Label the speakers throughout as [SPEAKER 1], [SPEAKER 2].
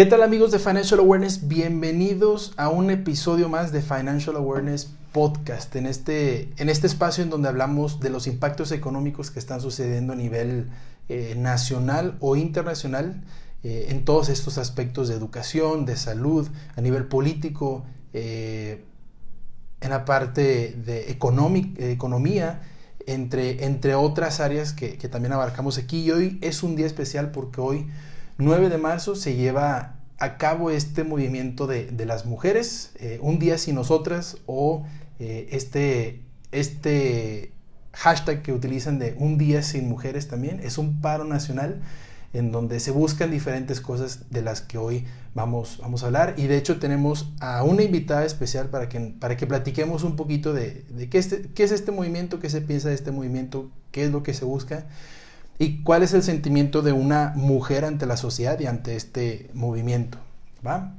[SPEAKER 1] ¿Qué tal amigos de Financial Awareness? Bienvenidos a un episodio más de Financial Awareness Podcast, en este, en este espacio en donde hablamos de los impactos económicos que están sucediendo a nivel eh, nacional o internacional eh, en todos estos aspectos de educación, de salud, a nivel político, eh, en la parte de economía, entre, entre otras áreas que, que también abarcamos aquí. Y hoy es un día especial porque hoy 9 de marzo se lleva a cabo este movimiento de, las mujeres, eh, un día sin nosotras o eh, este, este hashtag que utilizan de un día sin mujeres también, es un paro nacional en donde se buscan diferentes cosas de las que hoy vamos, vamos a hablar. Y de hecho tenemos a una invitada especial para que, para que platiquemos un poquito de, qué, este, qué es este movimiento, qué se piensa de este movimiento, qué es lo que se busca y cuál es el sentimiento de una mujer ante la sociedad y ante este movimiento. ¿va?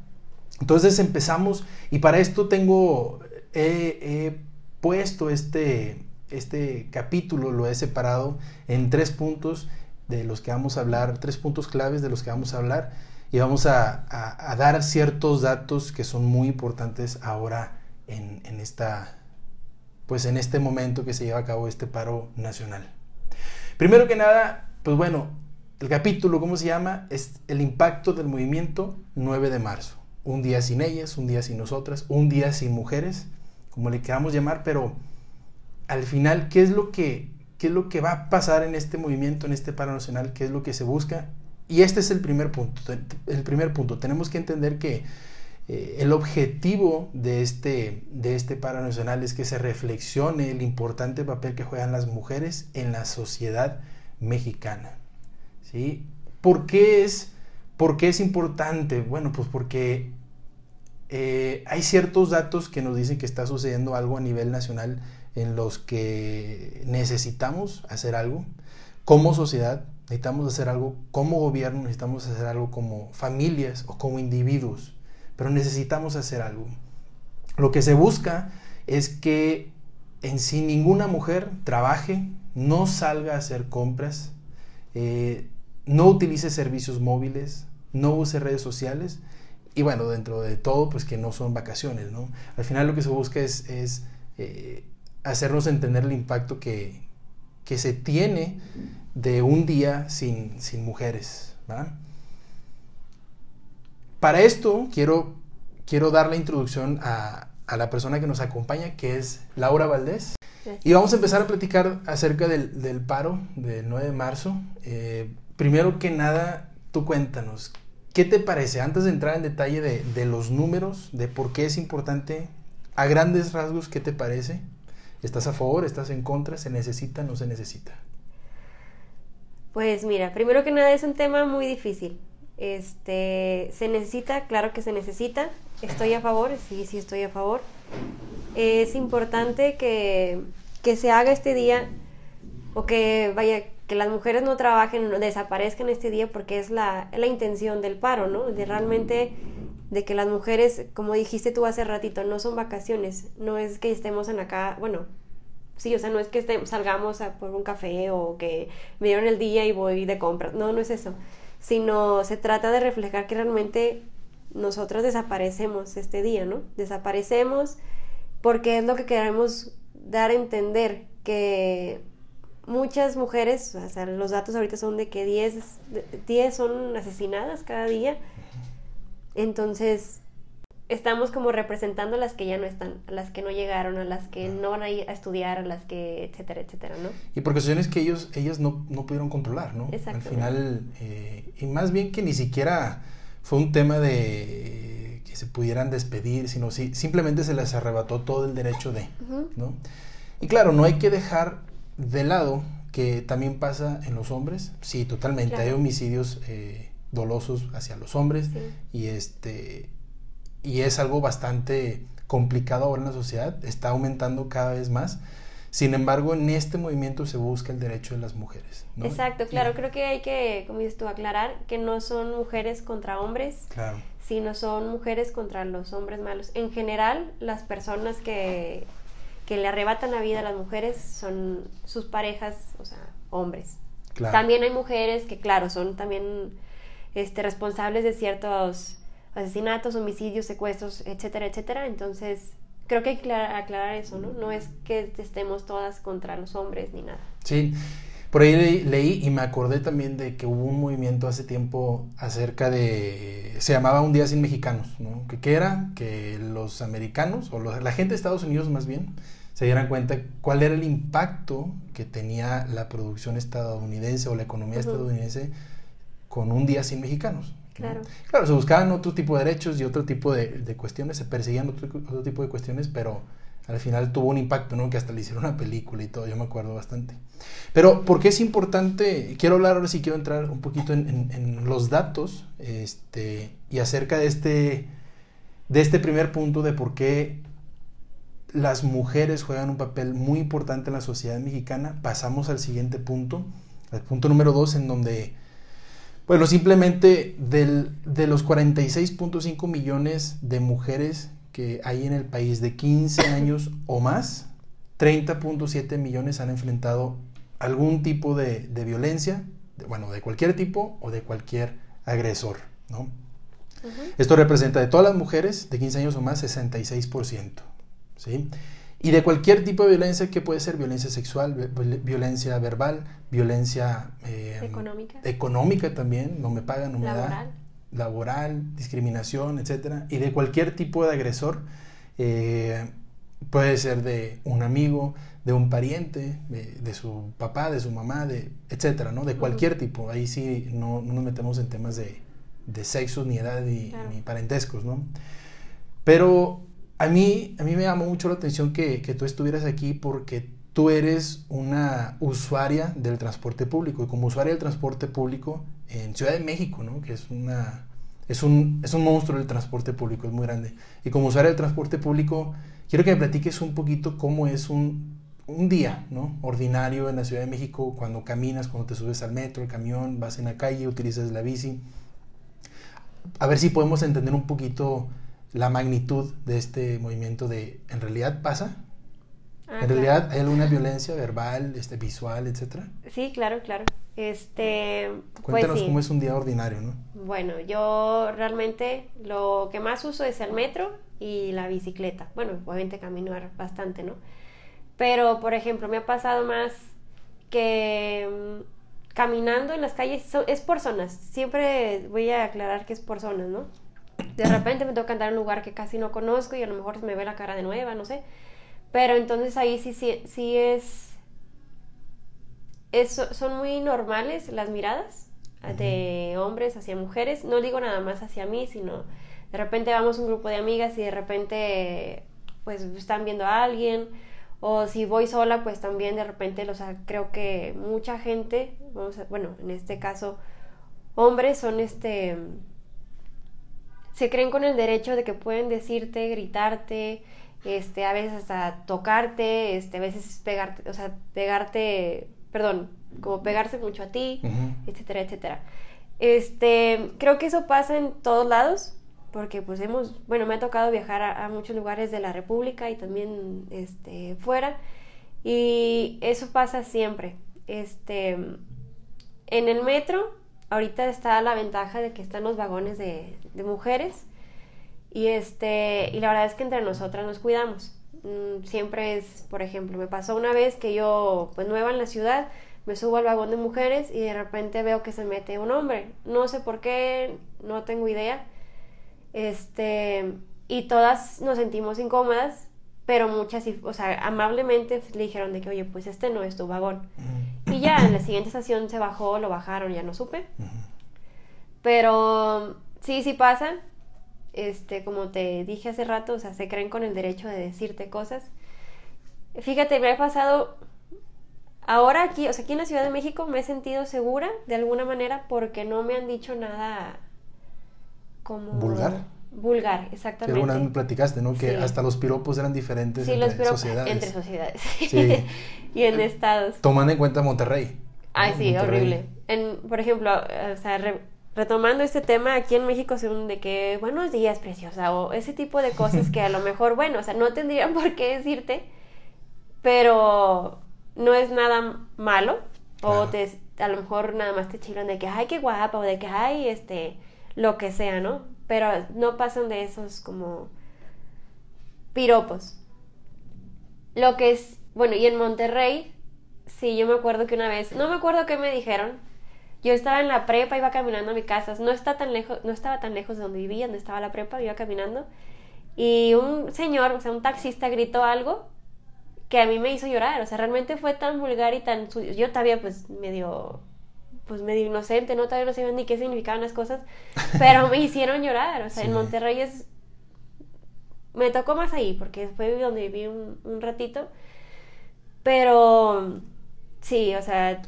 [SPEAKER 1] Entonces empezamos y para esto tengo, he, puesto este, este capítulo, lo he separado en tres puntos de los que vamos a hablar, tres puntos claves de los que vamos a hablar y vamos a, dar ciertos datos que son muy importantes ahora en, en, esta, pues en este momento que se lleva a cabo este paro nacional. Primero que nada, pues bueno, el capítulo, ¿cómo se llama? Es el impacto del movimiento 9 de marzo. Un día sin ellas, un día sin nosotras, un día sin mujeres, como le queramos llamar, pero al final, ¿qué es lo que, qué es lo que va a pasar en este movimiento, en este paro nacional? ¿Qué es lo que se busca? Y este es el primer punto. El primer punto. Tenemos que entender que eh, el objetivo de este, de este paro nacional es que se reflexione el importante papel que juegan las mujeres en la sociedad mexicana. ¿sí? ¿Por, qué es, ¿Por qué es importante? Bueno, pues porque eh, hay ciertos datos que nos dicen que está sucediendo algo a nivel nacional en los que necesitamos hacer algo como sociedad, necesitamos hacer algo como gobierno, necesitamos hacer algo como familias o como individuos pero necesitamos hacer algo. Lo que se busca es que en ninguna mujer trabaje, no salga a hacer compras, eh, no utilice servicios móviles, no use redes sociales y bueno, dentro de todo, pues que no son vacaciones, ¿no? Al final lo que se busca es, eh, hacernos entender el impacto que, se tiene de un día sin, sin mujeres, ¿verdad? Para esto quiero, quiero dar la introducción a, la persona que nos acompaña, que es Laura Valdés. Y vamos a empezar a platicar acerca del, paro del 9 de marzo. Eh, primero que nada, tú cuéntanos, ¿qué te parece? Antes de entrar en detalle de, de, los números, de por qué es importante, a grandes rasgos, ¿qué te parece? ¿Estás a favor? ¿Estás en contra? ¿Se necesita? ¿No se necesita?
[SPEAKER 2] Pues mira, primero que nada es un tema muy difícil. Este, se necesita, claro que se necesita. Estoy a favor, sí, sí estoy a favor. Es importante que, que se haga este día o que vaya que las mujeres no trabajen, no desaparezcan este día porque es la, la intención del paro, ¿no? De realmente de que las mujeres, como dijiste tú hace ratito, no son vacaciones, no es que estemos en acá, bueno, sí, o sea, no es que estemos, salgamos a por un café o que me dieron el día y voy de compra, no, no es eso sino se trata de reflejar que realmente nosotros desaparecemos este día, ¿no? Desaparecemos porque es lo que queremos dar a entender, que muchas mujeres, o sea, los datos ahorita son de que 10, 10 son asesinadas cada día, entonces estamos como representando a las que ya no están, a las que no llegaron, a las que no van a ir a estudiar, a las que, etcétera, etcétera, ¿no?
[SPEAKER 1] Y por cuestiones que ellos, ellas no, no pudieron controlar, ¿no? Al final, eh, y más bien que ni siquiera fue un tema de que se pudieran despedir, sino si, simplemente se les arrebató todo el derecho de, ¿no? Y claro, no hay que dejar de lado que también pasa en los hombres, sí, totalmente, hay homicidios eh, dolosos hacia los hombres y este y es algo bastante complicado ahora en la sociedad, está aumentando cada vez más. Sin embargo, en este movimiento se busca el derecho de las mujeres.
[SPEAKER 2] Exacto, claro, creo que hay que, como dices tú, aclarar que no son mujeres contra hombres, claro. sino son mujeres contra los hombres malos. En general, las personas que, que le arrebatan la vida a las mujeres son sus parejas, o sea, hombres. También hay mujeres que, claro, son también este, responsables de ciertos asesinatos, homicidios, secuestros, etcétera, etcétera. Entonces, creo que hay que aclarar, eso, ¿no? No es que estemos todas contra los hombres ni nada.
[SPEAKER 1] Sí. Por ahí leí y me acordé también de que hubo un movimiento hace tiempo acerca de, se llamaba Un Día Sin Mexicanos, ¿no? Que, ¿Qué era que los americanos, o la gente de Estados Unidos más bien, se dieran cuenta cuál era el impacto que tenía la producción estadounidense o la economía estadounidense con un día sin mexicanos.
[SPEAKER 2] Claro.
[SPEAKER 1] Claro, se buscaban otro tipo de derechos y otro tipo de, de cuestiones, se perseguían otro, otro, tipo de cuestiones, pero al final tuvo un impacto, ¿no? Que hasta le hicieron una película y todo, yo me acuerdo bastante. Pero, ¿por qué es importante? Quiero hablar ahora sí, quiero entrar un poquito en, en, en los datos este, y acerca de este, de este primer punto de por qué las mujeres juegan un papel muy importante en la sociedad mexicana. Pasamos al siguiente punto, al punto número dos, en donde, bueno, simplemente del, de los 46.5 millones de mujeres que hay en el país de 15 años o más, 30.7 millones han enfrentado algún tipo de, de violencia, de, bueno, de cualquier tipo o de cualquier agresor, ¿no? Uh -huh. Esto representa de todas las mujeres de 15 años o más 66%. ¿sí? Y de cualquier tipo de violencia que puede ser violencia sexual, violencia verbal, violencia
[SPEAKER 2] eh, económica.
[SPEAKER 1] económica también, no me pagan, no me
[SPEAKER 2] laboral.
[SPEAKER 1] da, laboral, discriminación, etcétera, y de cualquier tipo de agresor, eh, puede ser de un amigo, de un pariente, de, de, su papá, de su mamá, de, etcétera, ¿no? De cualquier uh -huh. tipo, ahí sí no, no, nos metemos en temas de, de sexos, ni edad, ni,
[SPEAKER 2] Claro.
[SPEAKER 1] ni parentescos, ¿no? Pero a mí, a mí me llamó mucho la atención que, tú estuvieras aquí porque tú eres una usuaria del transporte público y como usuaria del transporte público en Ciudad de México, ¿no? que es una es un, es un monstruo el transporte público, es muy grande. Y como usuaria del transporte público, quiero que me platiques un poquito cómo es un, día ¿no? ordinario en la Ciudad de México cuando caminas, cuando te subes al metro, el camión, vas en la calle, utilizas la bici. A ver si podemos entender un poquito la magnitud de este movimiento de ¿en realidad pasa?
[SPEAKER 2] Ah,
[SPEAKER 1] ¿En
[SPEAKER 2] claro.
[SPEAKER 1] realidad hay alguna violencia verbal, este, visual, etcétera?
[SPEAKER 2] Sí, claro, claro. Este,
[SPEAKER 1] Cuéntanos
[SPEAKER 2] pues sí.
[SPEAKER 1] cómo es un día ordinario, ¿no?
[SPEAKER 2] Bueno, yo realmente lo que más uso es el metro y la bicicleta. Bueno, obviamente caminar bastante, ¿no? Pero, por ejemplo, me ha pasado más que mm, caminando en las calles so- es por zonas. Siempre voy a aclarar que es por zonas, ¿no? De repente me toca andar en un lugar que casi no conozco y a lo mejor se me ve la cara de nueva, no sé. Pero entonces ahí sí, sí, sí es, es- son muy normales las miradas de hombres hacia mujeres. No digo nada más hacia mí, sino de repente vamos un grupo de amigas y de repente pues están viendo a alguien. O si voy sola, pues también de repente, o sea, creo que mucha gente, vamos a- bueno, en este caso, hombres son este se creen con el derecho de que pueden decirte, gritarte, este, a veces hasta tocarte, este, a veces pegarte, o sea, pegarte, perdón, como pegarse mucho a ti,
[SPEAKER 1] Ujú.
[SPEAKER 2] etcétera, etcétera. Este, creo que eso pasa en todos lados, porque pues hemos, bueno, me ha tocado viajar a, a muchos lugares de la República y también, este, fuera, y eso pasa siempre. Este, en el metro, ahorita está la ventaja de que están los vagones de, mujeres y este y la verdad es que entre nosotras nos cuidamos. Mm, Siempre es, por ejemplo, me pasó una vez que yo, pues nueva en la ciudad, me subo al vagón de mujeres y de repente veo que se mete un hombre. No sé por qué, no tengo idea. Este, y todas nos sentimos incómodas, pero muchas, o sea, amablemente le dijeron de que, oye, pues este no es tu vagón. Y ya en la siguiente estación se bajó, lo bajaron, ya no supe. Pero sí, sí pasa. Este, como te dije hace rato, o sea, se creen con el derecho de decirte cosas. Fíjate, me ha pasado ahora aquí, o sea, aquí en la Ciudad de México me he sentido segura de alguna manera porque no me han dicho nada como
[SPEAKER 1] ¿Vulgar?
[SPEAKER 2] Vulgar,
[SPEAKER 1] Que
[SPEAKER 2] exactamente.
[SPEAKER 1] alguna vez me platicaste, ¿no? Que
[SPEAKER 2] Sí.
[SPEAKER 1] hasta los piropos eran diferentes
[SPEAKER 2] Sí,
[SPEAKER 1] entre
[SPEAKER 2] los piropos
[SPEAKER 1] sociedades.
[SPEAKER 2] entre sociedades.
[SPEAKER 1] Sí.
[SPEAKER 2] y en estados.
[SPEAKER 1] Tomando en cuenta Monterrey.
[SPEAKER 2] Ay,
[SPEAKER 1] ¿no?
[SPEAKER 2] sí,
[SPEAKER 1] Monterrey.
[SPEAKER 2] horrible. En, por ejemplo, o sea, re- retomando este tema, aquí en México son de que buenos días, preciosa, o ese tipo de cosas que a lo mejor, bueno, o sea, no tendrían por qué decirte, pero no es nada malo, o te, a lo mejor nada más te chiflan de que, ay, qué guapa, o de que, ay, este, lo que sea, ¿no? Pero no pasan de esos como piropos. Lo que es, bueno, y en Monterrey, sí, yo me acuerdo que una vez, no me acuerdo qué me dijeron, yo estaba en la prepa, iba caminando a mi casa, no, está tan no estaba tan lejos de donde vivía, donde estaba la prepa, iba caminando, y un señor, o sea, un taxista gritó algo que a mí me hizo llorar, o sea, realmente fue tan vulgar y tan yo todavía pues medio pues medio inocente, no todavía no sabía ni qué significaban las cosas, pero me hicieron llorar, o sea, en Monterrey es me tocó más ahí porque fue donde viví un, un ratito, pero sí, o sea,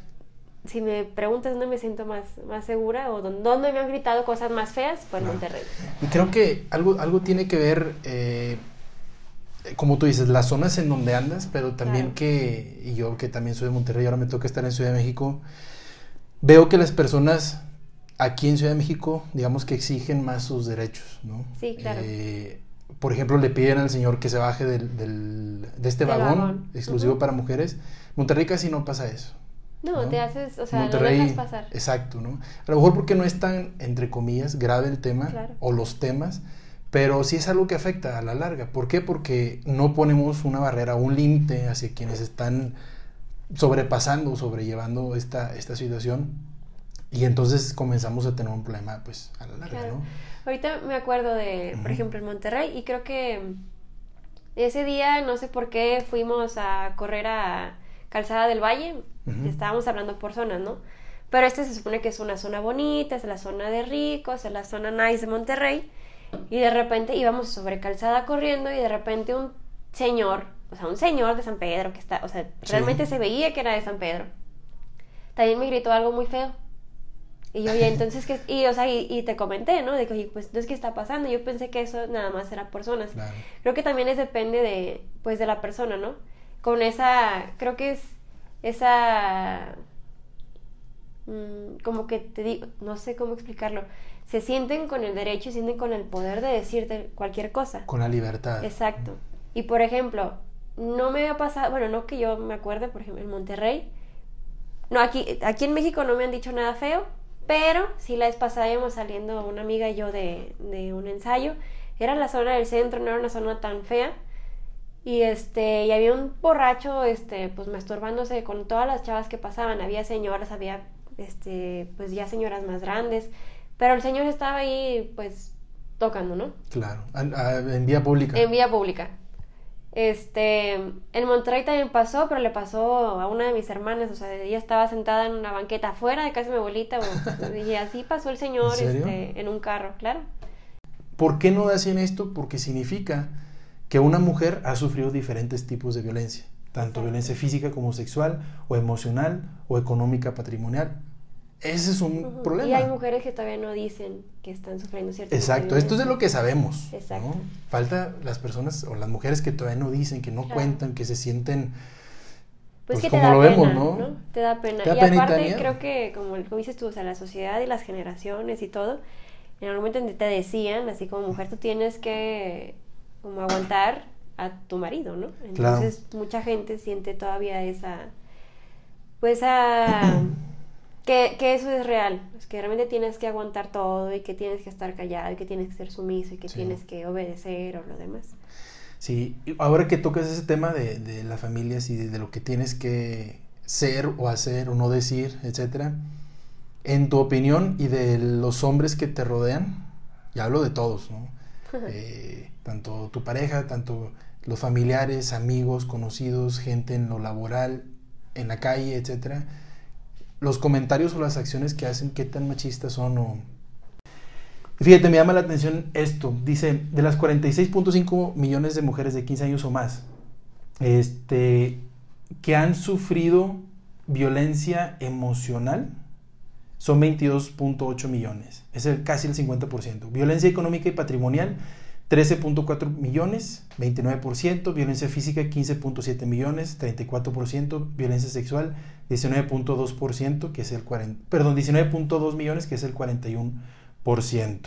[SPEAKER 2] si me preguntas dónde me siento más, más segura o dónde me han gritado cosas más feas, fue en Monterrey.
[SPEAKER 1] Y creo que algo, algo tiene que ver, eh, como tú dices, las zonas en donde andas, pero también que, y yo que también soy de Monterrey, ahora me toca estar en Ciudad de México, veo que las personas aquí en Ciudad de México, digamos que exigen más sus derechos, ¿no?
[SPEAKER 2] Sí, claro.
[SPEAKER 1] Eh, por ejemplo, le piden al señor que se baje del, del de este vagón, exclusivo para mujeres. Monterrey casi no pasa eso.
[SPEAKER 2] No, te haces, o sea, lo dejas pasar.
[SPEAKER 1] Exacto, ¿no? A lo mejor porque no es tan, entre comillas, grave el tema o los temas, pero sí es algo que afecta a la larga. ¿Por qué? Porque no ponemos una barrera, un límite hacia quienes están sobrepasando, sobrellevando esta, esta situación y entonces comenzamos a tener un problema, pues, a la larga, ¿no?
[SPEAKER 2] Ahorita me acuerdo de, por ejemplo, en Monterrey y creo que ese día, no sé por qué, fuimos a correr a Calzada del Valle, estábamos hablando por zonas, ¿no? Pero este se supone que es una zona bonita, es la zona de ricos, es la zona nice de Monterrey. Y de repente íbamos sobre calzada corriendo y de repente un señor, o sea, un señor de San Pedro que está, o sea, realmente se veía que era de San Pedro. También me gritó algo muy feo. Y yo, y entonces, que Y, o sea, y, te comenté, ¿no? De que, oye, pues, es ¿qué está pasando? Yo pensé que eso nada más era por zonas. Creo que también es depende de, pues, de la persona, ¿no? con esa, creo que es esa, mm, como que te digo, no sé cómo explicarlo, se sienten con el derecho y sienten con el poder de decirte cualquier cosa.
[SPEAKER 1] Con la libertad.
[SPEAKER 2] Exacto. Y por ejemplo, no me ha pasado, bueno, no que yo me acuerde, por ejemplo, en Monterrey, no, aquí, aquí en México no me han dicho nada feo, pero sí la vez pasada íbamos saliendo una amiga y yo de, de un ensayo, era la zona del centro, no era una zona tan fea, y este, y había un borracho, este, pues masturbándose con todas las chavas que pasaban. Había señoras, había, este, pues ya señoras más grandes. Pero el señor estaba ahí, pues, tocando, ¿no?
[SPEAKER 1] Claro, en vía pública.
[SPEAKER 2] En vía pública. Este, en Monterrey también pasó, pero le pasó a una de mis hermanas, o sea, ella estaba sentada en una banqueta afuera de casa de mi abuelita, y así pasó el señor ¿En, este, en un carro, claro.
[SPEAKER 1] ¿Por qué no hacen esto? Porque significa que una mujer ha sufrido diferentes tipos de violencia, tanto violencia física como sexual, o emocional, o económica, patrimonial. Ese es un problema.
[SPEAKER 2] Y hay mujeres que todavía no dicen que están sufriendo cierto
[SPEAKER 1] Exacto, esto es de lo que sabemos. Exacto. Falta las personas o las mujeres que todavía no dicen, que no cuentan, que se sienten
[SPEAKER 2] pues, pues que como lo vemos, ¿no? Te da pena. y aparte creo que, como, como, dices tú, o sea, la sociedad y las generaciones y todo, en algún momento te decían, así como mujer, tú tienes que como aguantar a tu marido, ¿no? Entonces mucha gente siente todavía esa, pues a, que, que, eso es real, es que realmente tienes que aguantar todo y que tienes que estar callado y que tienes que ser sumiso y que tienes que obedecer o lo demás.
[SPEAKER 1] Sí, ahora que tocas ese tema de, de las familias y de, lo que tienes que ser o hacer o no decir, etcétera, en tu opinión y de los hombres que te rodean, y hablo de todos, ¿no? Eh, tanto tu pareja, tanto los familiares, amigos, conocidos, gente en lo laboral, en la calle, etcétera, los comentarios o las acciones que hacen, qué tan machistas son o... Fíjate, me llama la atención esto. Dice, de las 46.5 millones de mujeres de 15 años o más, este, que han sufrido violencia emocional, son 22.8 millones. Es el, casi el 50%. Violencia económica y patrimonial, 13.4 millones, 29%, violencia física 15.7 millones, 34%, violencia sexual 19.2%, que es el 40, perdón, 19.2 millones, que es el 41%.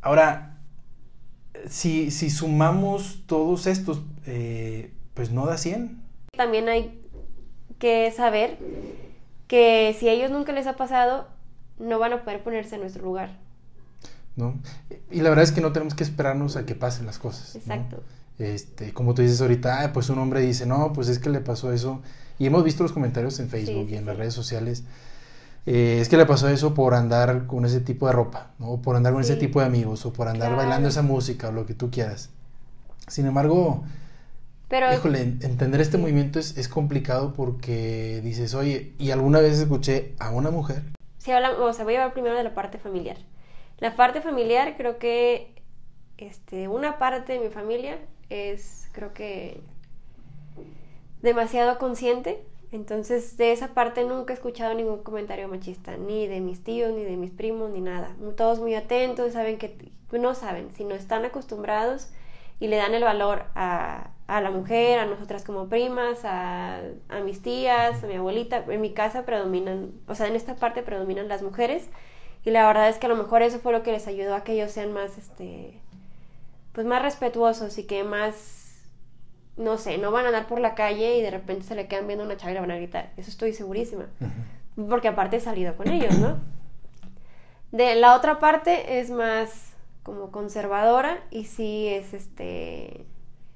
[SPEAKER 1] Ahora, si, si, sumamos todos estos, eh, pues no da 100.
[SPEAKER 2] También hay que saber que si a ellos nunca les ha pasado, no van a poder ponerse en nuestro lugar.
[SPEAKER 1] ¿No? Y la verdad es que no tenemos que esperarnos a que pasen las cosas.
[SPEAKER 2] Exacto.
[SPEAKER 1] Este, como tú dices ahorita, ah, pues un hombre dice, no, pues es que le pasó eso. Y hemos visto los comentarios en Facebook y en las redes sociales. Eh, es que le pasó eso por andar con ese tipo de ropa, ¿no? O por andar con ese tipo de amigos, o por andar bailando esa música, o lo que tú quieras. Sin embargo, pero, híjole, entender este movimiento es, es, complicado porque dices, oye, y alguna vez escuché a una mujer.
[SPEAKER 2] Sí, o sea, voy a hablar primero de la parte familiar. La parte familiar, creo que este, una parte de mi familia es, creo que, demasiado consciente. Entonces, de esa parte nunca he escuchado ningún comentario machista, ni de mis tíos, ni de mis primos, ni nada. Todos muy atentos, saben que, no saben, sino están acostumbrados y le dan el valor a, a la mujer, a nosotras como primas, a, a, mis tías, a mi abuelita. En mi casa predominan, o sea, en esta parte predominan las mujeres y la verdad es que a lo mejor eso fue lo que les ayudó a que ellos sean más, este, pues más respetuosos y que más, no sé, no van a andar por la calle y de repente se le quedan viendo una chava y van a gritar. Eso estoy segurísima. Porque aparte he salido con ellos, ¿no? De la otra parte es más como conservadora y sí es este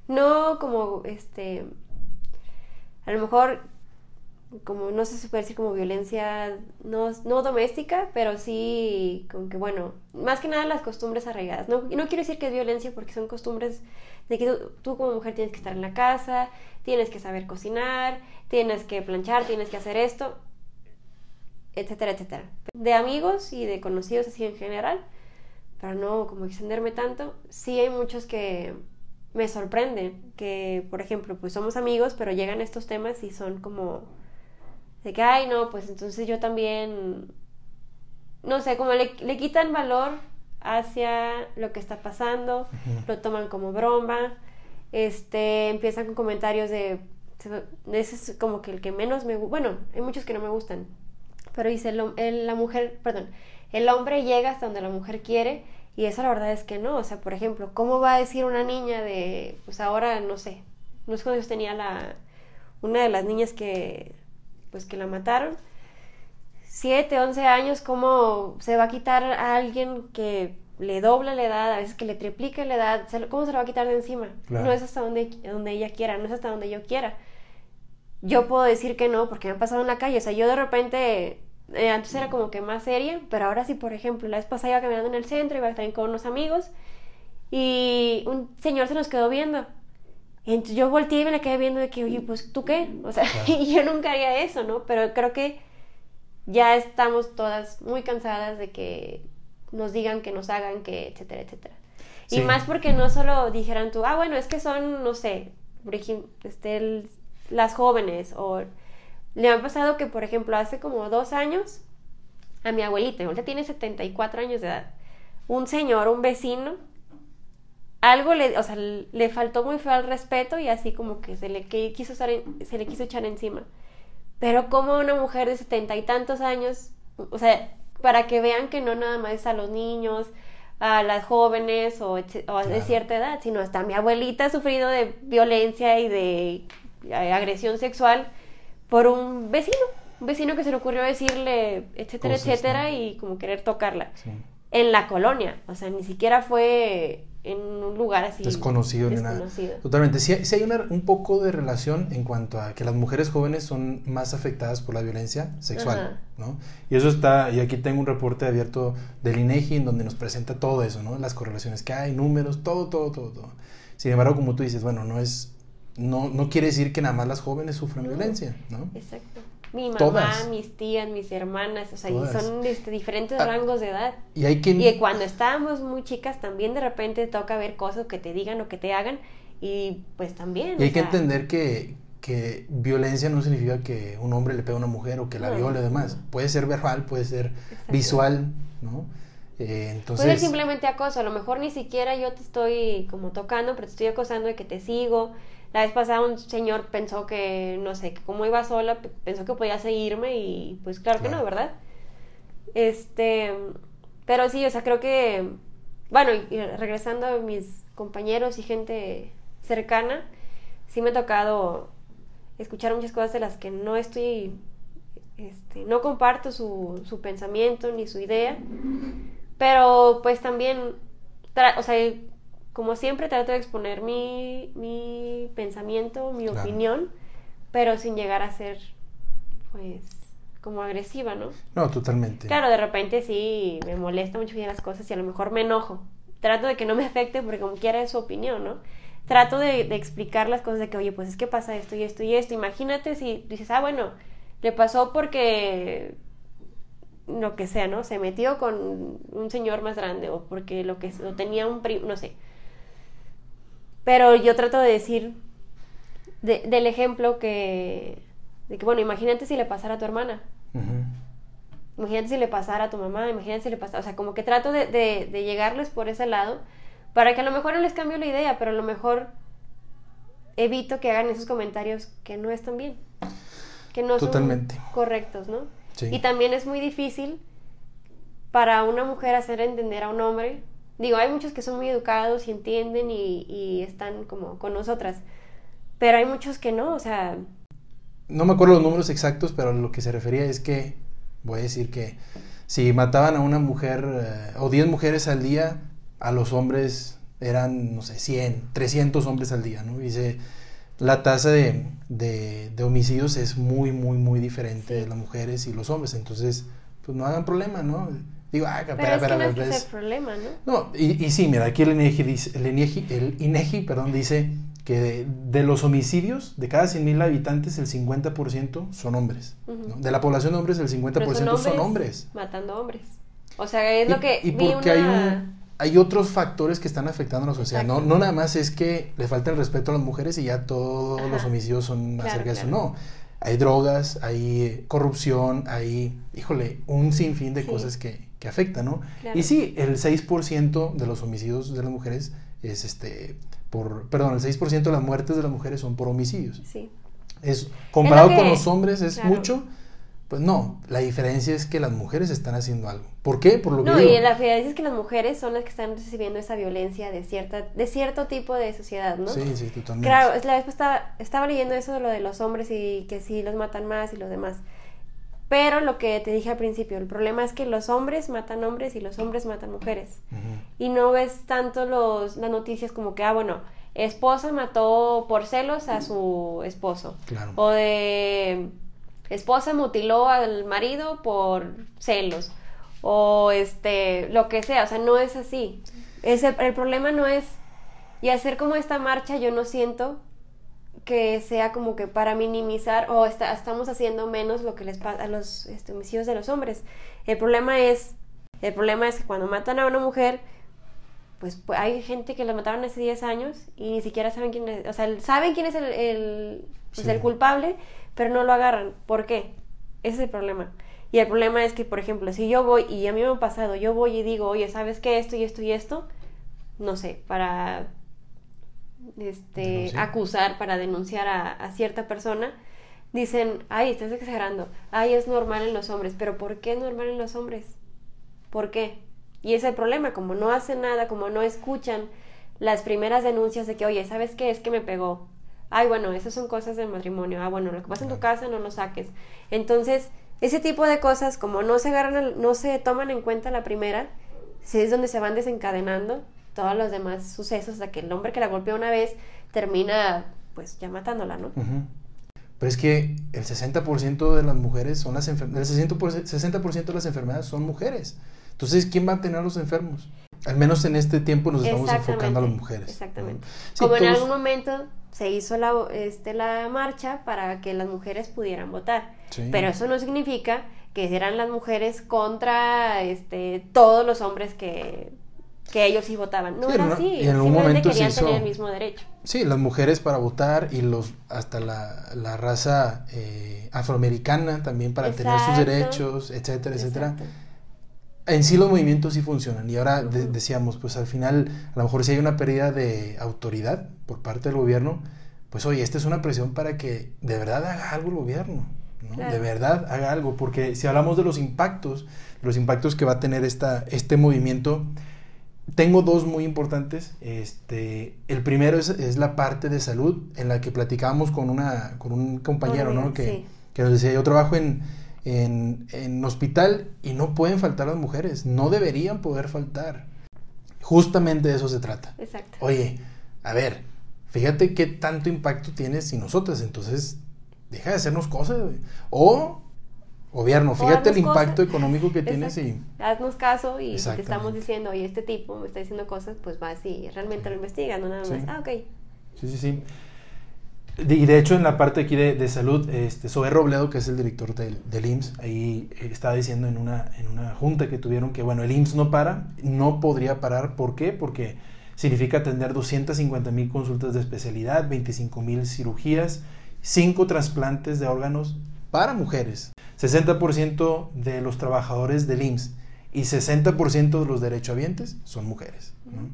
[SPEAKER 2] no como este a lo mejor como no sé si puede decir como violencia no, no doméstica pero sí como que bueno más que nada las costumbres arraigadas no, no quiero decir que es violencia porque son costumbres de que tú, tú, como mujer tienes que estar en la casa tienes que saber cocinar tienes que planchar tienes que hacer esto etcétera etcétera. De amigos y de conocidos así en general para no como extenderme tanto, sí hay muchos que me sorprenden, que por ejemplo, pues somos amigos, pero llegan estos temas y son como de que, ay, no, pues entonces yo también, no sé, como le, le quitan valor hacia lo que está pasando, lo toman como broma, este, empiezan con comentarios de, ese es como que el que menos me, bueno, hay muchos que no me gustan, pero dice, la mujer, perdón, el hombre llega hasta donde la mujer quiere y eso la verdad es que no. O sea, por ejemplo, ¿cómo va a decir una niña de, pues ahora, no sé, no sé cuántos tenía la, una de las niñas que, pues que la mataron, siete, once años, ¿cómo se va a quitar a alguien que le dobla la edad, a veces que le triplica la edad, ¿cómo se lo va a quitar de encima? No es hasta donde, donde ella quiera, no es hasta donde yo quiera. Yo puedo decir que no, porque me ha pasado en la calle, o sea, yo de repente eh, antes era como que más seria, pero ahora sí, por ejemplo, la vez pasada iba caminando en el centro, iba también con unos amigos y un señor se nos quedó viendo. Entonces yo volteé y me le quedé viendo de que, oye, pues tú qué? O sea, yo nunca haría eso, ¿no? Pero creo que ya estamos todas muy cansadas de que nos digan, que nos hagan, que, etcétera, etcétera. Y más porque no solo dijeran tú, ah, bueno, es que son, no sé, este, las jóvenes o le ha pasado que, por ejemplo, hace como dos años, a mi abuelita, mi abuelita tiene 74 años de edad, un señor, un vecino, algo le, o sea, le faltó muy feo al respeto y así como que se le quiso, se le quiso echar encima. Pero como una mujer de setenta y tantos años, o sea, para que vean que no nada más es a los niños, a las jóvenes o, de cierta edad, sino hasta mi abuelita ha sufrido de violencia y de eh, agresión sexual por un vecino, un vecino que se le ocurrió decirle, etcétera, etcétera, y como querer tocarla. En la colonia, o sea, ni siquiera fue en un lugar así.
[SPEAKER 1] Desconocido, ni nada. Totalmente. Sí, hay un poco de relación en cuanto a que las mujeres jóvenes son más afectadas por la violencia sexual, ¿no? Y eso está, y aquí tengo un reporte abierto del INEGI en donde nos presenta todo eso, ¿no? Las correlaciones que hay, números, todo, todo, todo, todo. Sin embargo, como tú dices, bueno, no es no, no quiere decir que nada más las jóvenes sufran violencia, ¿no?
[SPEAKER 2] Exacto. Mi mamá, mis tías, mis hermanas, o sea, son este, diferentes ah, rangos de edad.
[SPEAKER 1] Y hay que...
[SPEAKER 2] Y cuando estábamos muy chicas también de repente toca ver cosas que te digan o que te hagan y pues también.
[SPEAKER 1] Y hay que entender que, que violencia no significa que un hombre le pegue a una mujer o que la viole o demás. Puede ser verbal, puede ser visual, ¿no? Eh, entonces...
[SPEAKER 2] Puede ser simplemente acoso, a lo mejor ni siquiera yo te estoy como tocando, pero te estoy acosando de que te sigo, la vez pasada un señor pensó que, no sé, que como iba sola, pensó que podía seguirme y pues claro que no, ¿verdad? Este, pero sí, o sea, creo que, bueno, y regresando a mis compañeros y gente cercana, sí me ha tocado escuchar muchas cosas de las que no estoy este, no comparto su, su pensamiento ni su idea, pero pues también, o sea, como siempre trato de exponer mi, mi pensamiento, mi opinión, pero sin llegar a ser, pues, como agresiva, ¿no?
[SPEAKER 1] No, totalmente.
[SPEAKER 2] Claro, de repente sí me molesta mucho las cosas y a lo mejor me enojo. Trato de que no me afecte porque como quiera es su opinión, ¿no? Trato de, de explicar las cosas de que, oye, pues es que pasa esto y esto y esto. Imagínate si dices, ah, bueno, le pasó porque lo que sea, ¿no? Se metió con un señor más grande o porque lo que lo tenía un primo, no sé. Pero yo trato de decir del ejemplo que de que bueno, imagínate si le pasara a tu hermana. Imagínate si le pasara a tu mamá, imagínate si le pasara, o sea, como que trato de, de, de llegarles por ese lado para que a lo mejor no les cambie la idea, pero a lo mejor evito que hagan esos comentarios que no están bien que no son correctos, ¿no? Y también es muy difícil para una mujer hacer entender a un hombre. Digo, hay muchos que son muy educados y entienden y, están como con nosotras, pero hay muchos que no, o sea...
[SPEAKER 1] No me acuerdo los números exactos, pero lo que se refería es que, voy a decir que si mataban a una mujer eh, o 10 mujeres al día, a los hombres eran, no sé, 100, 300 hombres al día, ¿no? Y se la tasa de, de, homicidios es muy, muy, muy diferente de las mujeres y los hombres. Entonces, pues no hagan problema, ¿no?
[SPEAKER 2] Digo, ah, espera, espera, no es problema, ¿no?
[SPEAKER 1] No, y, y, sí, mira, aquí el INEGI, dice, el INEGI, el INEGI perdón, dice que de, los homicidios, de cada 100.000 habitantes, el 50% son hombres. De la población de hombres, el 50% son hombres,
[SPEAKER 2] Matando hombres. O sea, es lo que...
[SPEAKER 1] Y porque hay un hay otros factores que están afectando a la sociedad. No, no nada más es que le falta el respeto a las mujeres y ya todos los homicidios son acerca de eso. No. Hay drogas, hay corrupción, hay, híjole, un sinfín de cosas que, que afectan, ¿no? Y sí, el 6% de los homicidios de las mujeres es este por perdón, el 6% de las muertes de las mujeres son por homicidios.
[SPEAKER 2] Sí.
[SPEAKER 1] Es comparado con los hombres es mucho, pues no, la diferencia es que las mujeres están haciendo algo. ¿Por qué? Por lo
[SPEAKER 2] que No, y la diferencia es que las mujeres son las que están recibiendo esa violencia de cierta de cierto tipo de sociedad, ¿no?
[SPEAKER 1] Sí, sí, totalmente.
[SPEAKER 2] Claro, la vez estaba, estaba leyendo eso de lo de los hombres y que sí los matan más y los demás. Pero lo que te dije al principio, el problema es que los hombres matan hombres y los hombres matan mujeres. Y no ves tanto los, las noticias como que, ah, bueno, esposa mató por celos a su esposo.
[SPEAKER 1] Claro.
[SPEAKER 2] O de esposa mutiló al marido por celos o este lo que sea, o sea, no es así. Es el, problema no es y hacer como esta marcha yo no siento que sea como que para minimizar o estamos haciendo menos lo que les pasa a los este, homicidios de los hombres. El problema es el problema es que cuando matan a una mujer pues, pues hay gente que la mataron hace 10 años y ni siquiera saben quién es, o sea, saben quién es el, el, pues, el culpable, pero no lo agarran. ¿Por qué? Ese es el problema. Y el problema es que, por ejemplo, si yo voy, y a mí me ha pasado, yo voy y digo, oye, ¿sabes qué? Esto y esto y esto, no sé, para este, acusar, para denunciar a, cierta persona, dicen, ay, estás exagerando, ay, es normal en los hombres, pero ¿por qué es normal en los hombres? ¿Por qué? Y ese es el problema, como no hacen nada, como no escuchan las primeras denuncias de que, oye, ¿sabes qué? Es que me pegó, ay, bueno, esas son cosas del matrimonio, ah, bueno, lo que pasa en tu casa no lo saques. Entonces, ese tipo de cosas, como no se agarran, no se toman en cuenta la primera, es donde se van desencadenando todos los demás sucesos, hasta que el hombre que la golpeó una vez termina, pues, ya matándola, ¿no?
[SPEAKER 1] Pero es que el 60% de las mujeres son las enfermedades, el 60%, de las enfermedades son mujeres. Entonces, ¿quién va a tener a los enfermos? Al menos en este tiempo nos estamos enfocando a las mujeres.
[SPEAKER 2] Exactamente. Como en algún momento se hizo la, este, la marcha para que las mujeres pudieran votar. Pero eso no significa que eran las mujeres contra este, todos los hombres que, que ellos sí votaban. No era así. Y en algún momento querían tener el mismo derecho.
[SPEAKER 1] Sí, las mujeres para votar y los hasta la, la raza eh, afroamericana también para tener sus derechos, etcétera, etcétera en sí los movimientos sí funcionan y ahora decíamos, pues al final a lo mejor si hay una pérdida de autoridad por parte del gobierno, pues oye, esta es una presión para que de verdad haga algo el gobierno, ¿no? de verdad haga algo, porque si hablamos de los impactos, los impactos que va a tener esta, este movimiento, tengo dos muy importantes. Este, el primero es, es la parte de salud en la que platicábamos con, una, con un compañero, ¿no? Que, que nos decía, yo trabajo en en, en hospital y no pueden faltar las mujeres, no deberían poder faltar. Justamente de eso se trata.
[SPEAKER 2] Exacto.
[SPEAKER 1] Oye, a ver, fíjate qué tanto impacto tienes sin nosotras, entonces deja de hacernos cosas. güey. O gobierno, fíjate el impacto
[SPEAKER 2] cosas.
[SPEAKER 1] económico que tienes y...
[SPEAKER 2] Haznos caso y te estamos diciendo, oye, este tipo me está diciendo cosas, pues vas y realmente lo investigas, no nada más.
[SPEAKER 1] Sí.
[SPEAKER 2] Ah, ok.
[SPEAKER 1] Sí, sí, sí. De- Y de hecho en la parte aquí de, de salud, este, Zoe Robledo, que es el director del, del IMSS, ahí eh, estaba diciendo en una, en una junta que tuvieron que, bueno, el IMSS no para, no podría parar. ¿Por qué? Porque significa atender 250 mil consultas de especialidad, 25 mil cirugías, 5 trasplantes de órganos para mujeres, 60% de los trabajadores del IMSS y 60% de los derechohabientes son mujeres. ¿no?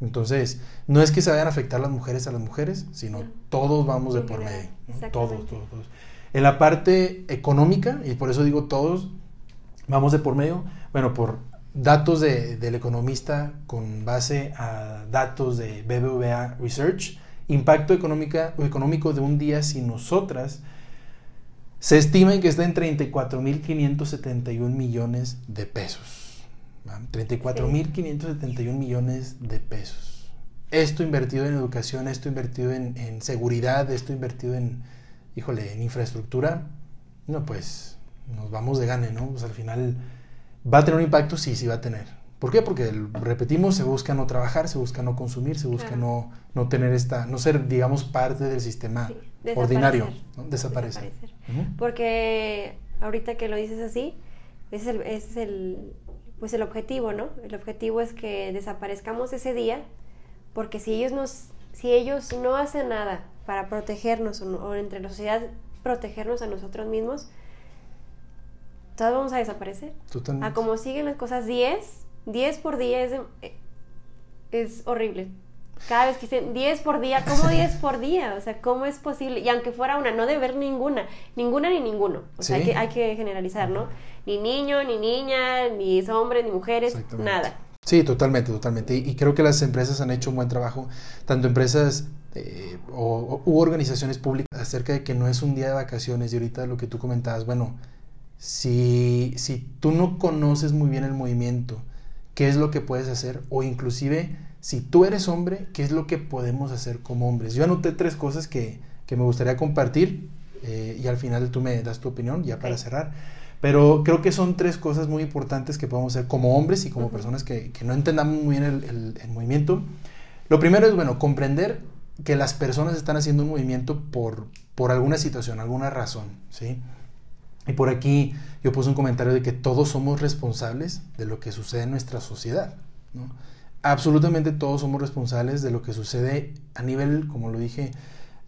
[SPEAKER 1] Entonces, no es que se vayan a afectar las mujeres a las mujeres, sino
[SPEAKER 2] No.
[SPEAKER 1] todos vamos de por medio. ¿no? Todos, todos, todos. En la parte económica, y por eso digo todos, vamos de por medio, bueno, por datos de- del economista con base a datos de BBVA Research, impacto económica, económico de un día sin nosotras, se estima que está en 34.571 millones de pesos. ¿va? 34.571 millones de pesos. Esto invertido en educación, esto invertido en, en seguridad, esto invertido en, híjole, en infraestructura. No, pues nos vamos de gane, ¿no? Pues al final va a tener un impacto, sí, sí va a tener. ¿Por qué? Porque repetimos, se busca no trabajar, se busca no consumir, se busca
[SPEAKER 2] Claro.
[SPEAKER 1] no, no tener esta, no ser, digamos, parte del sistema
[SPEAKER 2] Sí,
[SPEAKER 1] ordinario. ¿no? desaparecer.
[SPEAKER 2] Porque ahorita que lo dices así, ese es el, ese es el, pues el objetivo, ¿no? El objetivo es que desaparezcamos ese día, porque si ellos nos, si ellos no hacen nada para protegernos o, o entre la sociedad protegernos a nosotros mismos, todos vamos a desaparecer.
[SPEAKER 1] Totalmente.
[SPEAKER 2] A como siguen las cosas 10, 10 por día es, es horrible. Cada vez que dicen 10 por día, ¿cómo 10 por día? O sea, ¿cómo es posible? Y aunque fuera una, no debe haber ninguna, ninguna ni ninguno. O sea, hay que, hay que generalizar, ¿no? Ni niño, ni niña, ni hombres, ni mujeres, nada.
[SPEAKER 1] Sí, totalmente, totalmente. Y, y creo que las empresas han hecho un buen trabajo, tanto empresas eh, o, o- u organizaciones públicas, acerca de que no es un día de vacaciones. Y ahorita lo que tú comentabas, bueno, si, si tú no conoces muy bien el movimiento, ¿qué es lo que puedes hacer? O inclusive, si tú eres hombre, ¿qué es lo que podemos hacer como hombres? Yo anoté tres cosas que, que me gustaría compartir eh, y al final tú me das tu opinión ya para cerrar. Pero creo que son tres cosas muy importantes que podemos hacer como hombres y como personas que, que no entendamos muy bien el, el- el movimiento. Lo primero es, bueno, comprender que las personas están haciendo un movimiento por, por alguna situación, alguna razón, ¿sí? Y por aquí yo puse un comentario de que todos somos responsables de lo que sucede en nuestra sociedad. Absolutamente todos somos responsables de lo que sucede a nivel, como lo dije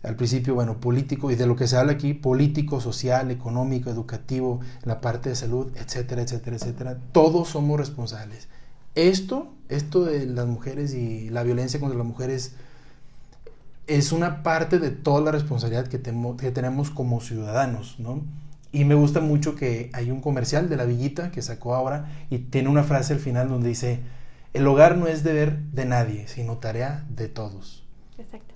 [SPEAKER 1] al principio, bueno, político y de lo que se habla aquí, político, social, económico, educativo, la parte de salud, etcétera, etcétera, etcétera. Todos somos responsables. Esto, esto de las mujeres y la violencia contra las mujeres es una parte de toda la responsabilidad que, que tenemos como ciudadanos, ¿no? Y me gusta mucho que hay un comercial de la Villita que sacó ahora y tiene una frase al final donde dice, el hogar no es deber de nadie, sino tarea de todos.
[SPEAKER 2] Exacto.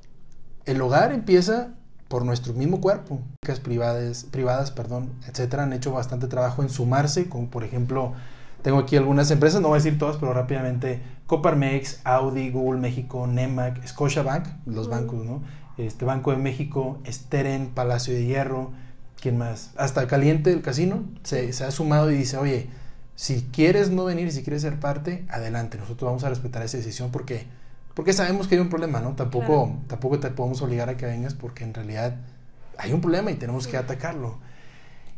[SPEAKER 1] El hogar empieza por nuestro mismo cuerpo. Las privadas, privadas, perdón, etcétera, han hecho bastante trabajo en sumarse, como por ejemplo, tengo aquí algunas empresas, no voy a decir todas, pero rápidamente, Coparmex, Audi, Google México, Nemac, Scotiabank, los bancos, ¿no? Este Banco de México, Steren, Palacio de Hierro, ¿quién más? Hasta Caliente, el casino, se, se ha sumado y dice, oye, si quieres no venir, si quieres ser parte, adelante, nosotros vamos a respetar esa decisión porque, porque sabemos que hay un problema, ¿no? Tampoco,
[SPEAKER 2] Claro.
[SPEAKER 1] tampoco te podemos obligar a que vengas porque en realidad hay un problema y tenemos
[SPEAKER 2] Sí.
[SPEAKER 1] que atacarlo.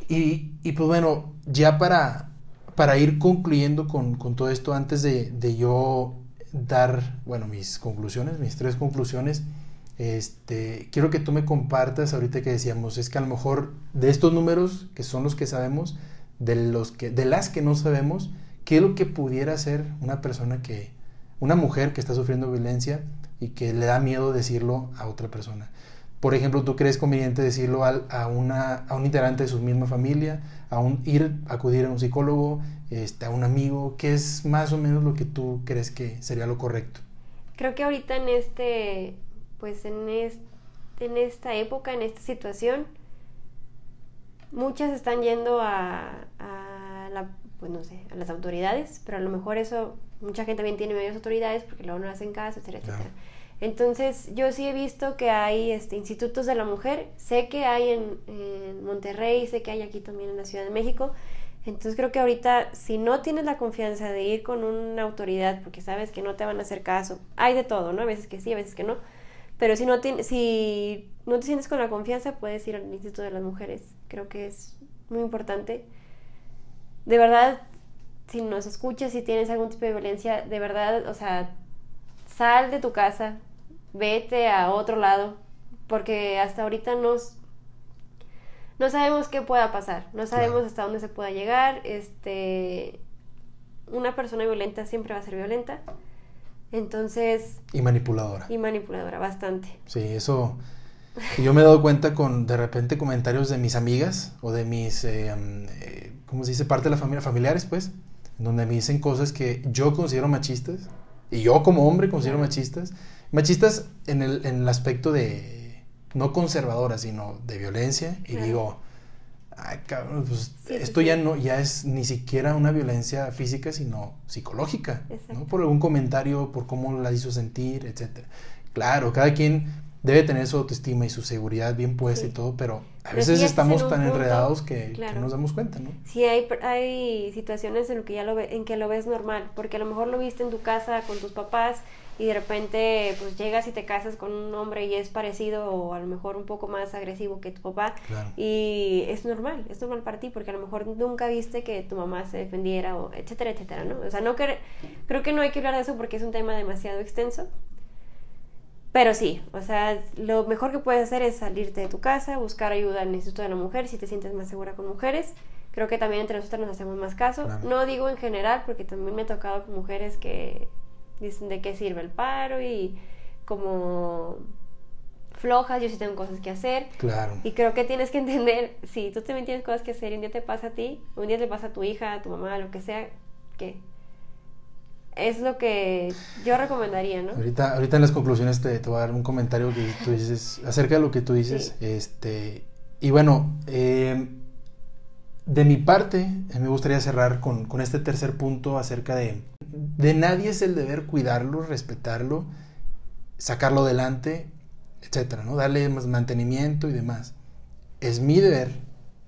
[SPEAKER 1] Y, y pues bueno, ya para, para ir concluyendo con, con todo esto, antes de, de yo dar, bueno, mis conclusiones, mis tres conclusiones, este, quiero que tú me compartas ahorita que decíamos, es que a lo mejor de estos números, que son los que sabemos, de, los que, de las que no sabemos, ¿qué es lo que pudiera hacer una persona que, una mujer que está sufriendo violencia y que le da miedo decirlo a otra persona? Por ejemplo, ¿tú crees conveniente decirlo al- a, una, a un integrante de su misma familia, a un, ir, acudir a un psicólogo, este, a un amigo? ¿Qué es más o menos lo que tú crees que sería lo correcto?
[SPEAKER 2] Creo que ahorita en este, pues en, es- en esta época, en esta situación, muchas están yendo a, a la, pues no sé, a las autoridades, pero a lo mejor eso, mucha gente también tiene medios autoridades porque luego no hacen caso, etcétera, etcétera. Entonces, yo sí he visto que hay este, institutos de la mujer, sé que hay en, en, Monterrey, sé que hay aquí también en la Ciudad de México. Entonces, creo que ahorita, si no tienes la confianza de ir con una autoridad, porque sabes que no te van a hacer caso, hay de todo, ¿no? A veces que sí, a veces que no. Pero si no, si no te sientes con la confianza, puedes ir al Instituto de las Mujeres. Creo que es muy importante. De verdad, si nos escuchas, si tienes algún tipo de violencia, de verdad, o sea, sal de tu casa, vete a otro lado, porque hasta ahorita nos no sabemos qué pueda pasar, no sabemos hasta dónde se pueda llegar, este una persona violenta siempre va a ser violenta. Entonces...
[SPEAKER 1] Y manipuladora.
[SPEAKER 2] Y manipuladora, bastante.
[SPEAKER 1] Sí, eso... Yo me he dado cuenta con de repente comentarios de mis amigas o de mis, eh, eh, ¿cómo se dice? Parte de la familia, familiares, pues, donde me dicen cosas que yo considero machistas y yo como hombre considero machistas Machistas en el, en el aspecto de, no conservadora, sino de violencia. Y digo, ay, cabrón, pues esto ya no, ya es ni siquiera una violencia física, sino psicológica, ¿no? Por algún comentario, por cómo la hizo sentir, etcétera. Claro, cada quien debe tener su autoestima y su seguridad bien puesta y todo, pero a veces estamos tan enredados que, no nos damos cuenta, ¿no?
[SPEAKER 2] Sí, hay, hay situaciones en, lo que ya lo ve, en que lo ves normal, porque a lo mejor lo viste en tu casa con tus papás y de repente pues llegas y te casas con un hombre y es parecido o a lo mejor un poco más agresivo que tu papá y es normal, es normal para ti porque a lo mejor nunca viste que tu mamá se defendiera o etcétera, etcétera, ¿no? O sea, no creo que no hay que hablar de eso porque es un tema demasiado extenso. Pero sí, o sea, lo mejor que puedes hacer es salirte de tu casa, buscar ayuda en el Instituto de la Mujer si te sientes más segura con mujeres. Creo que también entre nosotros nos hacemos más caso. No digo en general, porque también me ha tocado con mujeres que dicen de qué sirve el paro y como flojas, yo sí tengo cosas que hacer.
[SPEAKER 1] Claro.
[SPEAKER 2] Y creo que tienes que entender, si tú también tienes cosas que hacer y un día te pasa a ti, un día te pasa a tu hija, a tu mamá, lo que sea, que es lo que yo recomendaría, ¿no?
[SPEAKER 1] Ahorita, ahorita en las conclusiones te, te voy a dar un comentario que tú dices, acerca de lo que tú dices, este, y bueno, eh, de mi parte, me gustaría cerrar con, este tercer punto acerca de de nadie es el deber cuidarlo, respetarlo, sacarlo adelante, etcétera, ¿no? Darle más mantenimiento y demás. Es mi deber,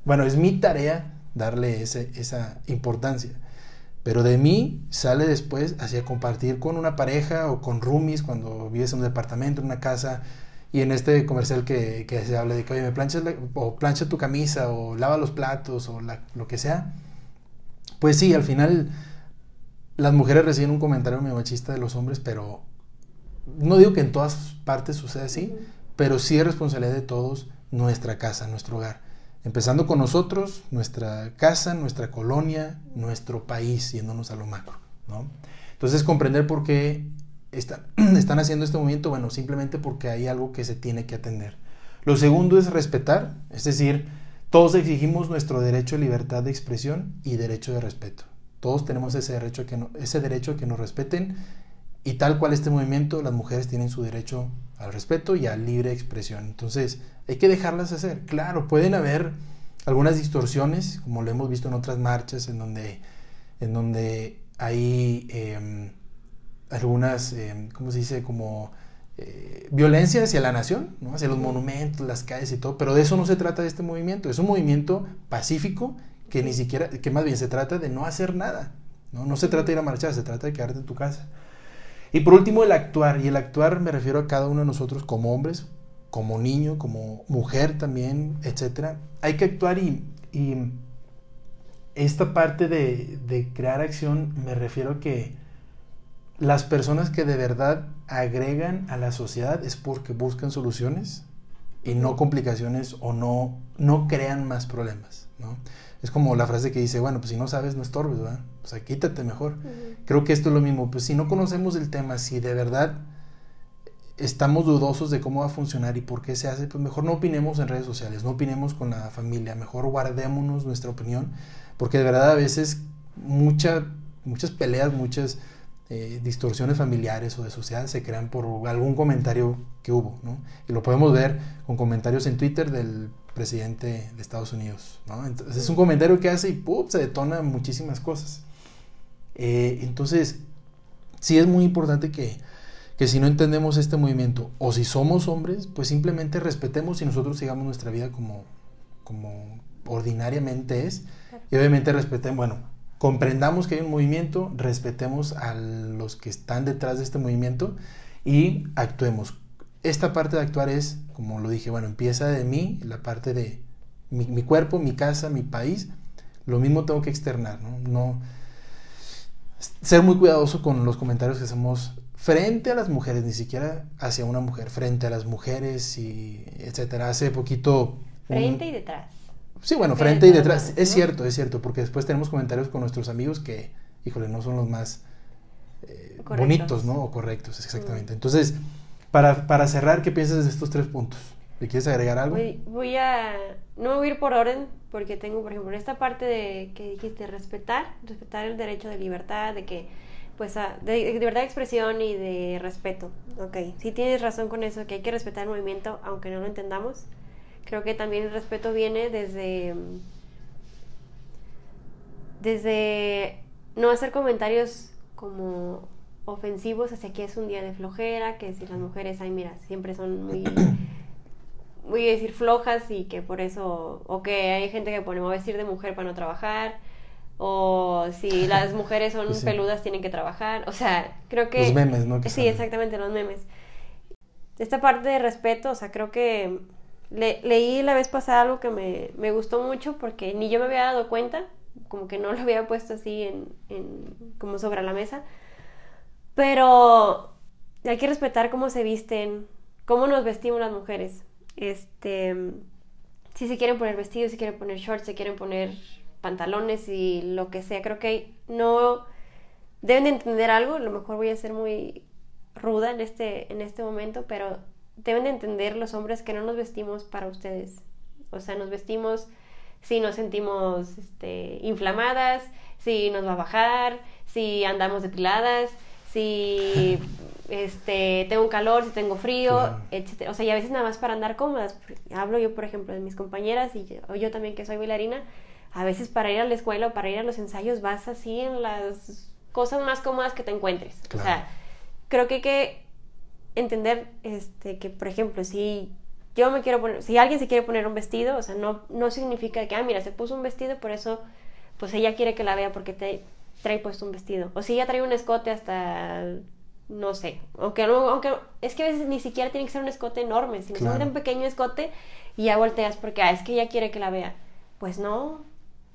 [SPEAKER 1] bueno, es mi tarea darle ese, esa importancia. Pero de mí sale después hacia compartir con una pareja o con roomies cuando vives en un departamento, en una casa. Y en este comercial que, que se habla de que, oye, me planchas o plancha tu camisa o lava los platos o lo que sea. Pues sí, al final las mujeres reciben un comentario medio machista de los hombres, pero no digo que en todas partes suceda así, pero sí es responsabilidad de todos nuestra casa, nuestro hogar. Empezando con nosotros, nuestra casa, nuestra colonia, nuestro país, yéndonos a lo macro. ¿no? Entonces, comprender por qué están, están haciendo este movimiento, bueno, simplemente porque hay algo que se tiene que atender. Lo segundo es respetar, es decir, todos exigimos nuestro derecho a libertad de expresión y derecho de respeto. Todos tenemos ese derecho, que ese derecho que nos respeten y tal cual este movimiento, las mujeres tienen su derecho al respeto y a libre expresión. Entonces, hay que dejarlas hacer. Claro, pueden haber algunas distorsiones, como lo hemos visto en otras marchas, en donde, en donde hay em, algunas, eh, ¿cómo se dice? Como eh, violencia hacia la nación, ¿no? hacia los monumentos, las calles y todo, pero de eso no se trata de este movimiento. Es un movimiento pacífico que ni siquiera, que más bien se trata de no hacer nada, ¿no? No se trata de ir a marchar, se trata de quedarte en tu casa. Y por último, el actuar. Y el actuar me refiero a cada uno de nosotros como hombres, como niño, como mujer también, etc. Hay que actuar y, y esta parte de, de, crear acción me refiero a que las personas que de verdad agregan a la sociedad es porque buscan soluciones y no complicaciones o no, no crean más problemas, ¿no? Es como la frase que dice, bueno, pues si no sabes, no estorbes, ¿verdad? O sea, quítate mejor. Creo que esto es lo mismo. Pues si no conocemos el tema, si de verdad estamos dudosos de cómo va a funcionar y por qué se hace, pues mejor no opinemos en redes sociales, no opinemos con la familia, mejor guardémonos nuestra opinión, porque de verdad a veces mucha, muchas peleas, muchas eh, distorsiones familiares o de sociedad se crean por algún comentario que hubo, ¿no? Y lo podemos ver con comentarios en Twitter del presidente de Estados Unidos, ¿no? Entonces es un comentario que hace y ¡pum! se detona muchísimas cosas. Eh, entonces, sí es muy importante que, que si no entendemos este movimiento o si somos hombres, pues simplemente respetemos y nosotros sigamos nuestra vida como, como ordinariamente es. Y obviamente respetemos, bueno, comprendamos que hay un movimiento, respetemos a los que están detrás de este movimiento y actuemos. Esta parte de actuar es, como lo dije, bueno, empieza de mí, la parte de mi, cuerpo, mi casa, mi país. Lo mismo tengo que externar, ¿no? no ser muy cuidadoso con los comentarios que hacemos frente a las mujeres, ni siquiera hacia una mujer, frente a las mujeres y etcétera. Hace poquito...
[SPEAKER 2] Frente y detrás.
[SPEAKER 1] Sí, bueno, frente y detrás. Es cierto, es cierto, porque después tenemos comentarios con nuestros amigos que, híjole, no son los más eh, bonitos, ¿no? O correctos, exactamente. Entonces, para, para, cerrar, ¿qué piensas de estos tres puntos? ¿Le quieres agregar algo?
[SPEAKER 2] Voy, a, no voy a ir por orden, porque tengo, por ejemplo, en esta parte de que dijiste respetar, respetar el derecho de libertad, de que, pues, de, de, libertad de expresión y de respeto. Ok, sí tienes razón con eso, que hay que respetar el movimiento, aunque no lo entendamos Creo que también el respeto viene desde desde no hacer comentarios como ofensivos hacia que es un día de flojera, que si las mujeres, ay mira, siempre son muy, voy a decir flojas y que por eso, o que hay gente que pone, a vestir de mujer para no trabajar, o si las mujeres son peludas tienen que trabajar, o sea, creo que...
[SPEAKER 1] Los memes, ¿no?
[SPEAKER 2] sí, exactamente, los memes. Esta parte de respeto, o sea, creo que leí la vez pasada algo que me, me, gustó mucho porque ni yo me había dado cuenta, como que no lo había puesto así en, en, como sobre la mesa, pero hay que respetar cómo se visten, cómo nos vestimos las mujeres. Este, si se quieren poner vestidos, si quieren poner shorts, si quieren poner pantalones y lo que sea, creo que no deben de entender algo, a lo mejor voy a ser muy ruda en este, en este momento, pero deben de entender los hombres que no nos vestimos para ustedes. O sea, nos vestimos si nos sentimos este, inflamadas, si nos va a bajar, si andamos depiladas, si este, tengo calor, si tengo frío, etc. O sea, y a veces nada más para andar cómodas. Hablo yo, por ejemplo, de mis compañeras y yo, yo también que soy bailarina. A veces para ir a la escuela o para ir a los ensayos vas así en las cosas más cómodas que te encuentres. O sea, creo que hay que entender este, que, por ejemplo, si yo me quiero poner, si alguien se quiere poner un vestido, o sea, no, no significa que, ah, mira, se puso un vestido, por eso, pues ella quiere que la vea porque te trae puesto un vestido. O si ella trae un escote hasta, no sé, aunque, aunque es que a veces ni siquiera tiene que ser un escote enorme, sino claro. un pequeño escote y ya volteas porque, ah, es que ella quiere que la vea. Pues no,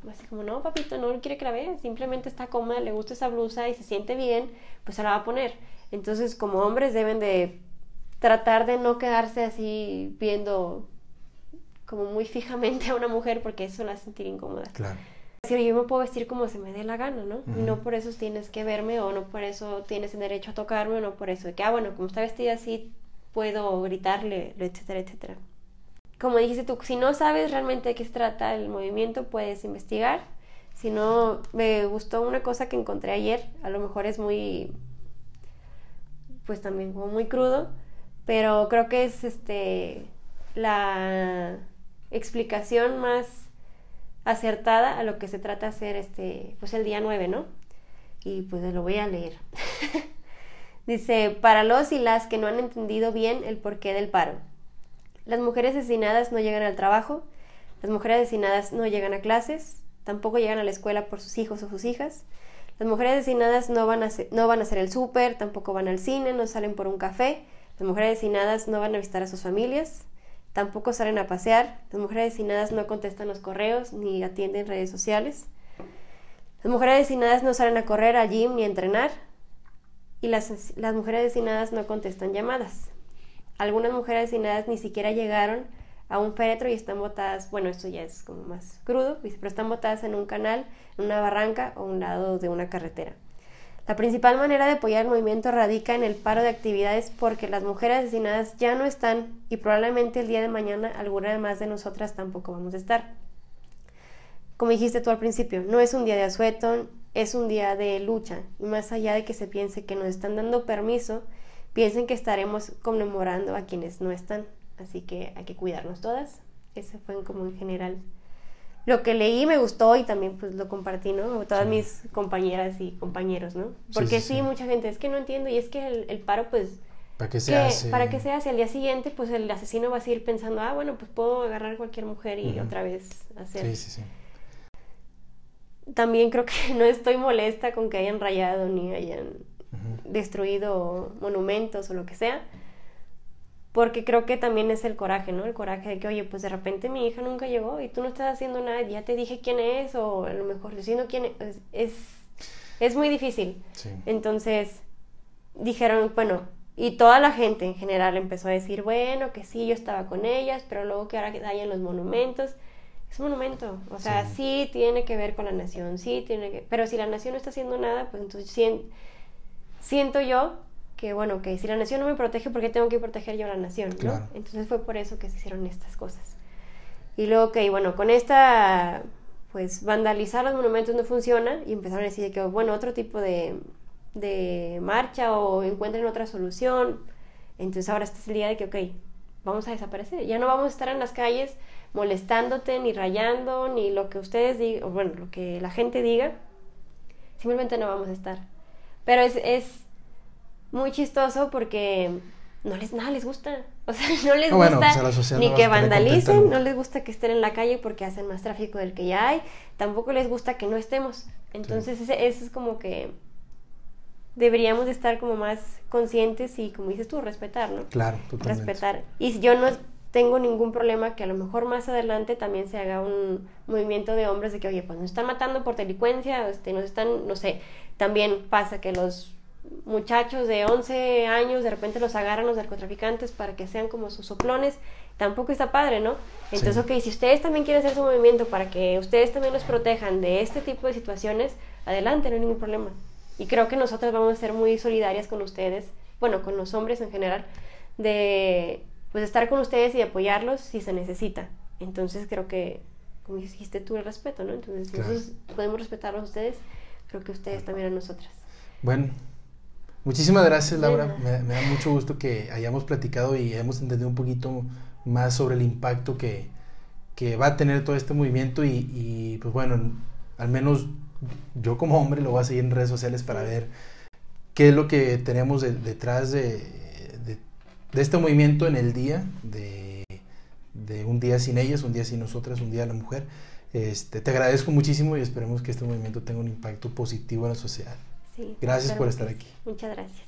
[SPEAKER 2] así como, no, papito, no quiere que la vea, simplemente está cómoda, le gusta esa blusa y se siente bien, pues se la va a poner. Entonces, como hombres deben de tratar de no quedarse así viendo como muy fijamente a una mujer porque eso la hace sentir incómoda.
[SPEAKER 1] Claro.
[SPEAKER 2] Si yo me puedo vestir como se me dé la gana, ¿no? No por eso tienes que verme o no por eso tienes el derecho a tocarme o no por eso de que, ah, bueno, como está vestida así, puedo gritarle, etcétera, etcétera. Como dijiste tú, si no sabes realmente de qué se trata el movimiento, puedes investigar. Si no, me gustó una cosa que encontré ayer, a lo mejor es muy pues también como muy crudo, pero creo que es este la explicación más acertada a lo que se trata hacer este pues el día 9, ¿no? Y pues lo voy a leer. Dice, para los y las que no han entendido bien el porqué del paro. Las mujeres asesinadas no llegan al trabajo, las mujeres asesinadas no llegan a clases, tampoco llegan a la escuela por sus hijos o sus hijas, las mujeres asesinadas no van a no van a hacer el súper, tampoco van al cine, no salen por un café. Las mujeres asesinadas no van a visitar a sus familias, tampoco salen a pasear. Las mujeres asesinadas no contestan los correos ni atienden redes sociales. Las mujeres asesinadas no salen a correr al gym ni a entrenar. Y las, las mujeres asesinadas no contestan llamadas. Algunas mujeres asesinadas ni siquiera llegaron a un féretro y están botadas, bueno, esto ya es como más crudo, pero están botadas en un canal, en una barranca o un lado de una carretera. La principal manera de apoyar el movimiento radica en el paro de actividades porque las mujeres asesinadas ya no están y probablemente el día de mañana alguna más de nosotras tampoco vamos a estar. Como dijiste tú al principio, no es un día de asueto, es un día de lucha y más allá de que se piense que nos están dando permiso, piensen que estaremos conmemorando a quienes no están. Así que hay que cuidarnos todas. Ese fue como en general lo que leí me gustó y también pues lo compartí, ¿no? Todas mis compañeras y compañeros, ¿no? Porque sí, mucha gente, es que no entiendo y es que el, paro pues...
[SPEAKER 1] ¿Para qué se hace?
[SPEAKER 2] Para que se hace. Al día siguiente pues el asesino va a seguir pensando, ah, bueno, pues puedo agarrar a cualquier mujer y otra vez hacer... Sí, sí, sí. También creo que no estoy molesta con que hayan rayado ni hayan destruido monumentos o lo que sea porque creo que también es el coraje, ¿no? El coraje de que, oye, pues de repente mi hija nunca llegó y tú no estás haciendo nada, ya te dije quién es, o a lo mejor diciendo quién es, es, es muy difícil. Entonces, dijeron, bueno, y toda la gente en general empezó a decir, bueno, que sí, yo estaba con ellas, pero luego que ahora que hayan los monumentos. Es un monumento, o sea, sí. tiene que ver con la nación, sí tiene que... Pero si la nación no está haciendo nada, pues entonces siento yo que bueno, que si la nación no me protege, ¿por qué tengo que proteger yo a la nación? ¿no? Entonces fue por eso que se hicieron estas cosas. Y luego que, bueno, con esta, pues vandalizar los monumentos no funciona y empezaron a decir que, bueno, otro tipo de, de marcha o encuentren otra solución. Entonces ahora este es el día de que, ok, vamos a desaparecer. Ya no vamos a estar en las calles molestándote, ni rayando, ni lo que ustedes digan, bueno, lo que la gente diga. Simplemente no vamos a estar. Pero es, es muy chistoso porque no les nada les gusta. O sea, no les ah, gusta pues, ni que vandalicen, no les gusta que estén en la calle porque hacen más tráfico del que ya hay, tampoco les gusta que no estemos. Entonces, eso es como que deberíamos de estar como más conscientes y, como dices tú, respetar, ¿no?
[SPEAKER 1] Claro, totalmente.
[SPEAKER 2] Respetar. Y yo no tengo ningún problema que a lo mejor más adelante también se haga un movimiento de hombres de que, oye, pues nos están matando por delincuencia, este, nos están, no sé, también pasa que los muchachos de 11 años de repente los agarran los narcotraficantes para que sean como sus soplones, tampoco está padre, ¿no? Entonces, ok, si ustedes también quieren hacer su movimiento para que ustedes también los protejan de este tipo de situaciones, adelante, no hay ningún problema. Y creo que nosotras vamos a ser muy solidarias con ustedes, bueno, con los hombres en general, de pues estar con ustedes y apoyarlos si se necesita. Entonces creo que, como dijiste tú, el respeto, ¿no? Entonces, si nosotros podemos respetarlos a ustedes, creo que ustedes también a nosotras.
[SPEAKER 1] Bueno, Muchísimas gracias, Laura. Me, da mucho gusto que hayamos platicado y hemos entendido un poquito más sobre el impacto que, va a tener todo este movimiento y, pues bueno, al menos yo como hombre lo voy a seguir en redes sociales para ver qué es lo que tenemos detrás de, este movimiento en el día, de, un día sin ellas, un día sin nosotras, un día de la mujer. Este, te agradezco muchísimo y esperemos que este movimiento tenga un impacto positivo en la sociedad gracias por estar aquí.
[SPEAKER 2] Muchas gracias.